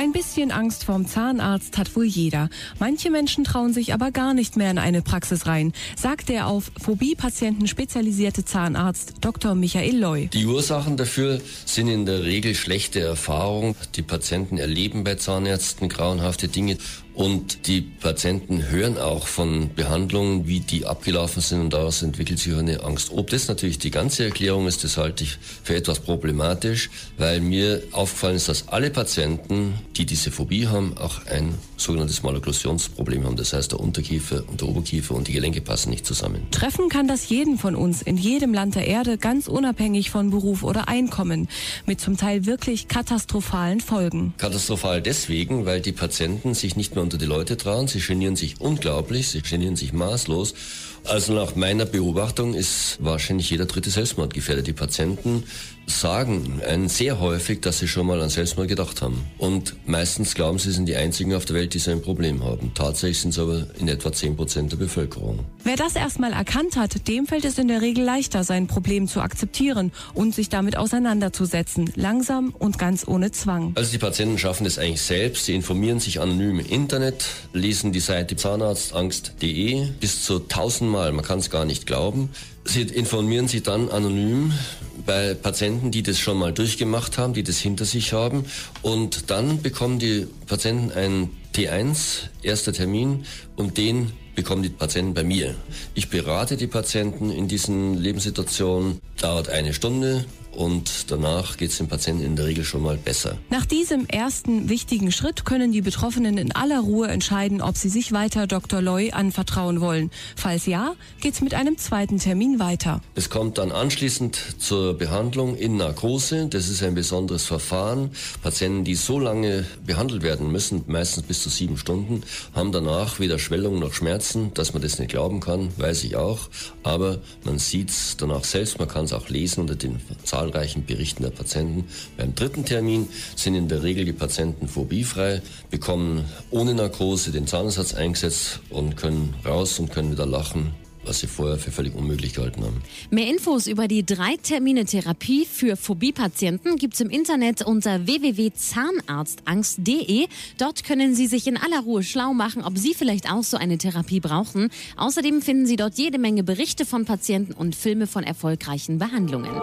Ein bisschen Angst vorm Zahnarzt hat wohl jeder. Manche Menschen trauen sich aber gar nicht mehr in eine Praxis rein, sagt der auf Phobie-Patienten spezialisierte Zahnarzt Dr. Michael Loy. Die Ursachen dafür sind in der Regel schlechte Erfahrungen. Die Patienten erleben bei Zahnärzten grauenhafte Dinge und die Patienten hören auch von Behandlungen, wie die abgelaufen sind und daraus entwickelt sich eine Angst. Ob das natürlich die ganze Erklärung ist, das halte ich für etwas problematisch, weil mir aufgefallen ist, dass alle Patienten, die diese Phobie haben, auch ein sogenanntes Malokklusionsproblem haben. Das heißt, der Unterkiefer und der Oberkiefer und die Gelenke passen nicht zusammen. Treffen kann das jeden von uns in jedem Land der Erde, ganz unabhängig von Beruf oder Einkommen, mit zum Teil wirklich katastrophalen Folgen. Katastrophal deswegen, weil die Patienten sich nicht mehr unter die Leute trauen. Sie genieren sich unglaublich, sie genieren sich maßlos. Also nach meiner Beobachtung ist wahrscheinlich jeder dritte Selbstmord gefährdet. Die Patienten sagen einen sehr häufig, dass sie schon mal an Selbstmord gedacht haben. Und meistens glauben sie, sind die einzigen auf der Welt, die so ein Problem haben. Tatsächlich sind es aber in etwa 10 Prozent der Bevölkerung. Wer das erstmal erkannt hat, dem fällt es in der Regel leichter, sein Problem zu akzeptieren und sich damit auseinanderzusetzen. Langsam und ganz ohne Zwang. Also die Patienten schaffen das eigentlich selbst. Sie informieren sich anonym im Internet, lesen die Seite zahnarztangst.de bis zu tausendmal. Man kann es gar nicht glauben. Sie informieren sich dann anonym bei Patienten, die das schon mal durchgemacht haben, die das hinter sich haben. Und dann bekommen die Patienten einen T1, erster Termin, und den bekommen die Patienten bei mir. Ich berate die Patienten in diesen Lebenssituationen, dauert eine Stunde, und danach geht es dem Patienten in der Regel schon mal besser. Nach diesem ersten wichtigen Schritt können die Betroffenen in aller Ruhe entscheiden, ob sie sich weiter Dr. Loy anvertrauen wollen. Falls ja, geht es mit einem zweiten Termin weiter. Es kommt dann anschließend zur Behandlung in Narkose. Das ist ein besonderes Verfahren. Patienten, die so lange behandelt werden müssen, meistens bis zu sieben Stunden, haben danach weder Schwellung noch Schmerzen. Dass man das nicht glauben kann, weiß ich auch. Aber man sieht es danach selbst, man kann es auch lesen unter den Zahlen zahlreichen Berichten der Patienten. Beim dritten Termin sind in der Regel die Patienten phobiefrei, bekommen ohne Narkose den Zahnersatz eingesetzt und können raus und können wieder lachen was sie vorher für völlig unmöglich gehalten haben. Mehr Infos über die drei Termine Therapie für Phobie-Patienten gibt es im Internet unter www.zahnarztangst.de. Dort können Sie sich in aller Ruhe schlau machen, ob Sie vielleicht auch so eine Therapie brauchen. Außerdem finden Sie dort jede Menge Berichte von Patienten und Filme von erfolgreichen Behandlungen.